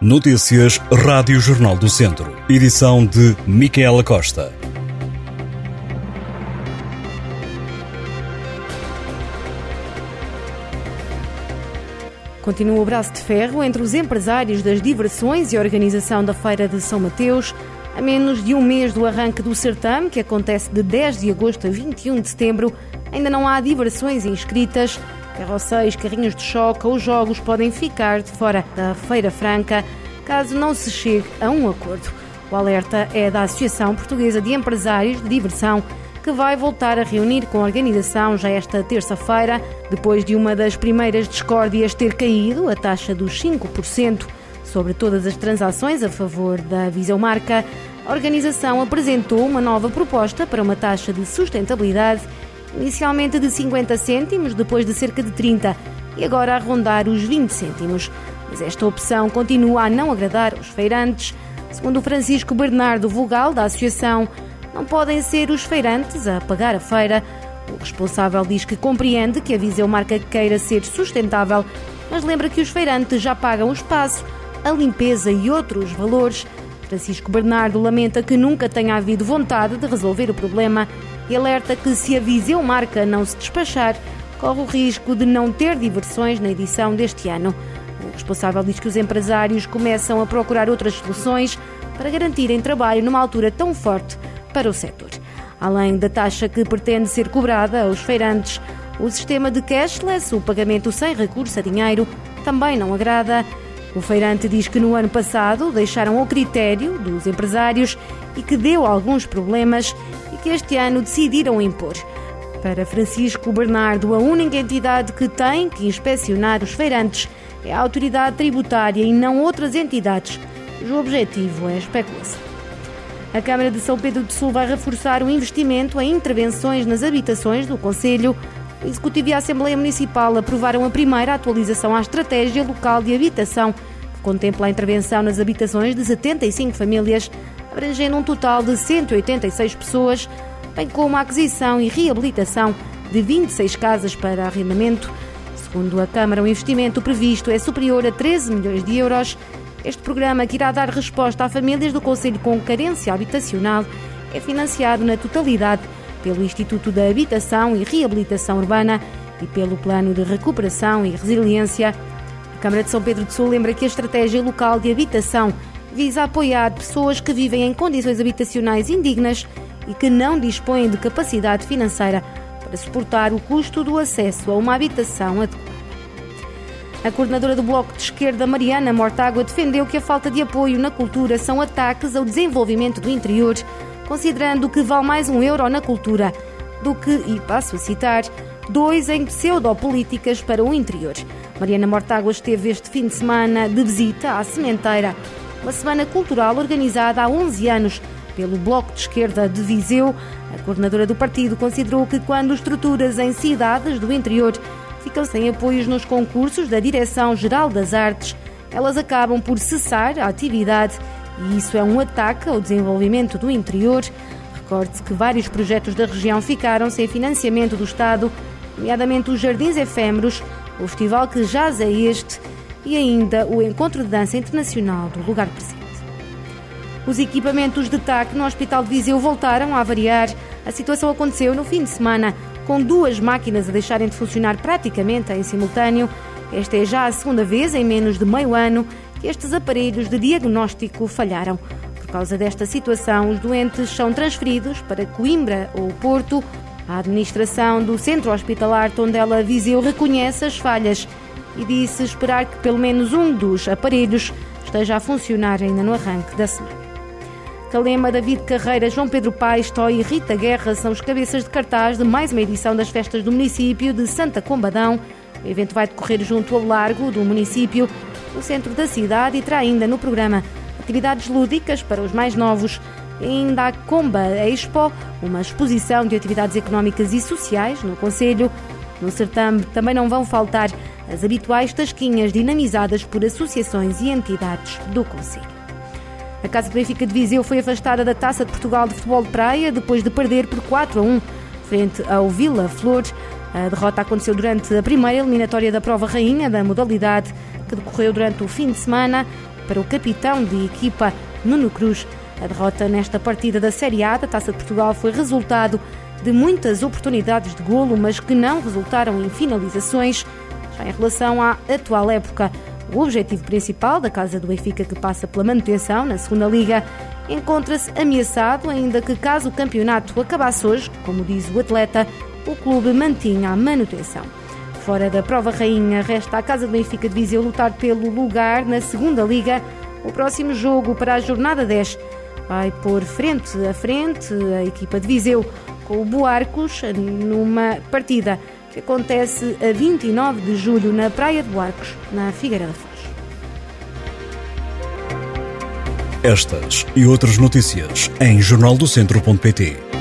Notícias Rádio Jornal do Centro. Edição de Micaela Costa. Continua o braço de ferro entre os empresários das diversões e a organização da Feira de São Mateus. A menos de um mês do arranque do certame, que acontece de 10 de agosto a 21 de setembro, ainda não há diversões inscritas. Carroceiros, carrinhos de choque ou jogos podem ficar de fora da Feira Franca caso não se chegue a um acordo. O alerta é da Associação Portuguesa de Empresários de Diversão, que vai voltar a reunir com a organização já esta terça-feira, depois de uma das primeiras discórdias ter caído, a taxa dos 5% sobre todas as transações a favor da Visão Marca. A organização apresentou uma nova proposta para uma taxa de sustentabilidade inicialmente de 50 cêntimos, depois de cerca de 30 e agora a rondar os 20 cêntimos. Mas esta opção continua a não agradar os feirantes. Segundo Francisco Bernardo Vogal, da Associação, não podem ser os feirantes a pagar a feira. O responsável diz que compreende que a Viseu marca queira ser sustentável, mas lembra que os feirantes já pagam o espaço, a limpeza e outros valores. Francisco Bernardo lamenta que nunca tenha havido vontade de resolver o problema e alerta que se a Viseu Marca não se despachar, corre o risco de não ter diversões na edição deste ano. O responsável diz que os empresários começam a procurar outras soluções para garantirem trabalho numa altura tão forte para o setor. Além da taxa que pretende ser cobrada aos feirantes, o sistema de cashless, o pagamento sem recurso a dinheiro, também não agrada. O feirante diz que no ano passado deixaram ao critério dos empresários e que deu alguns problemas e que este ano decidiram impor. Para Francisco Bernardo, a única entidade que tem que inspecionar os feirantes é a autoridade tributária e não outras entidades, cujo objetivo é especulação. A Câmara de São Pedro do Sul vai reforçar o investimento em intervenções nas habitações do Conselho. O Executivo e a Assembleia Municipal aprovaram a primeira atualização à Estratégia Local de Habitação, que contempla a intervenção nas habitações de 75 famílias, abrangendo um total de 186 pessoas, bem como a aquisição e reabilitação de 26 casas para arrendamento. Segundo a Câmara, o investimento previsto é superior a 13 milhões de euros. Este programa, que irá dar resposta a famílias do Conselho com carência habitacional, é financiado na totalidade pelo Instituto da Habitação e Reabilitação Urbana e pelo Plano de Recuperação e Resiliência. A Câmara de São Pedro do Sul lembra que a estratégia local de habitação visa apoiar pessoas que vivem em condições habitacionais indignas e que não dispõem de capacidade financeira para suportar o custo do acesso a uma habitação adequada. A coordenadora do Bloco de Esquerda, Mariana Mortágua, defendeu que a falta de apoio na cultura são ataques ao desenvolvimento do interior, considerando que vale mais um euro na cultura do que, e passo a citar, dois em pseudopolíticas para o interior. Mariana Mortágua esteve este fim de semana de visita à Sementeira, uma semana cultural organizada há 11 anos pelo Bloco de Esquerda de Viseu. A coordenadora do partido considerou que quando estruturas em cidades do interior ficam sem apoios nos concursos da Direção-Geral das Artes, elas acabam por cessar a atividade e isso é um ataque ao desenvolvimento do interior. Recorde-se que vários projetos da região ficaram sem financiamento do Estado, nomeadamente os Jardins Efêmeros, o festival que jaz é este e ainda o Encontro de Dança Internacional do Lugar Presente. Os equipamentos de TAC no Hospital de Viseu voltaram a variar. A situação aconteceu no fim de semana com duas máquinas a deixarem de funcionar praticamente em simultâneo. Esta é já a segunda vez em menos de meio ano estes aparelhos de diagnóstico falharam. Por causa desta situação, os doentes são transferidos para Coimbra ou Porto. A administração do centro hospitalar Tondela Viseu reconhece as falhas e disse esperar que pelo menos um dos aparelhos esteja a funcionar ainda no arranque da semana. Calema, David Carreira, João Pedro Paes, Toy e Rita Guerra são os cabeças de cartaz de mais uma edição das festas do município de Santa Combadão. O evento vai decorrer junto ao largo do município, no centro da cidade, e terá ainda no programa atividades lúdicas para os mais novos. E ainda a Comba Expo, uma exposição de atividades económicas e sociais no Conselho. No certame também não vão faltar as habituais tasquinhas dinamizadas por associações e entidades do Conselho. A Casa Benfica de Viseu foi afastada da Taça de Portugal de Futebol de Praia depois de perder por 4 a 1 frente ao Vila Flores. A derrota aconteceu durante a primeira eliminatória da prova rainha da modalidade, que decorreu durante o fim de semana. para o capitão de equipa, Nuno Cruz. A derrota nesta partida da Série A da Taça de Portugal foi resultado de muitas oportunidades de golo, mas que não resultaram em finalizações. Já em relação à atual época, o objetivo principal da Casa do Benfica, que passa pela manutenção na segunda Liga, encontra-se ameaçado, ainda que caso o campeonato acabasse hoje, como diz o atleta, o clube mantinha a manutenção. Fora da prova rainha, resta a Casa do Benfica de Viseu lutar pelo lugar na segunda Liga. O próximo jogo para a jornada 10 vai pôr frente a frente a equipa de Viseu com o Boarcos numa partida que acontece a 29 de julho na Praia de Boarcos, na Figueira da Foz. Estas e outras notícias em jornaldocentro.pt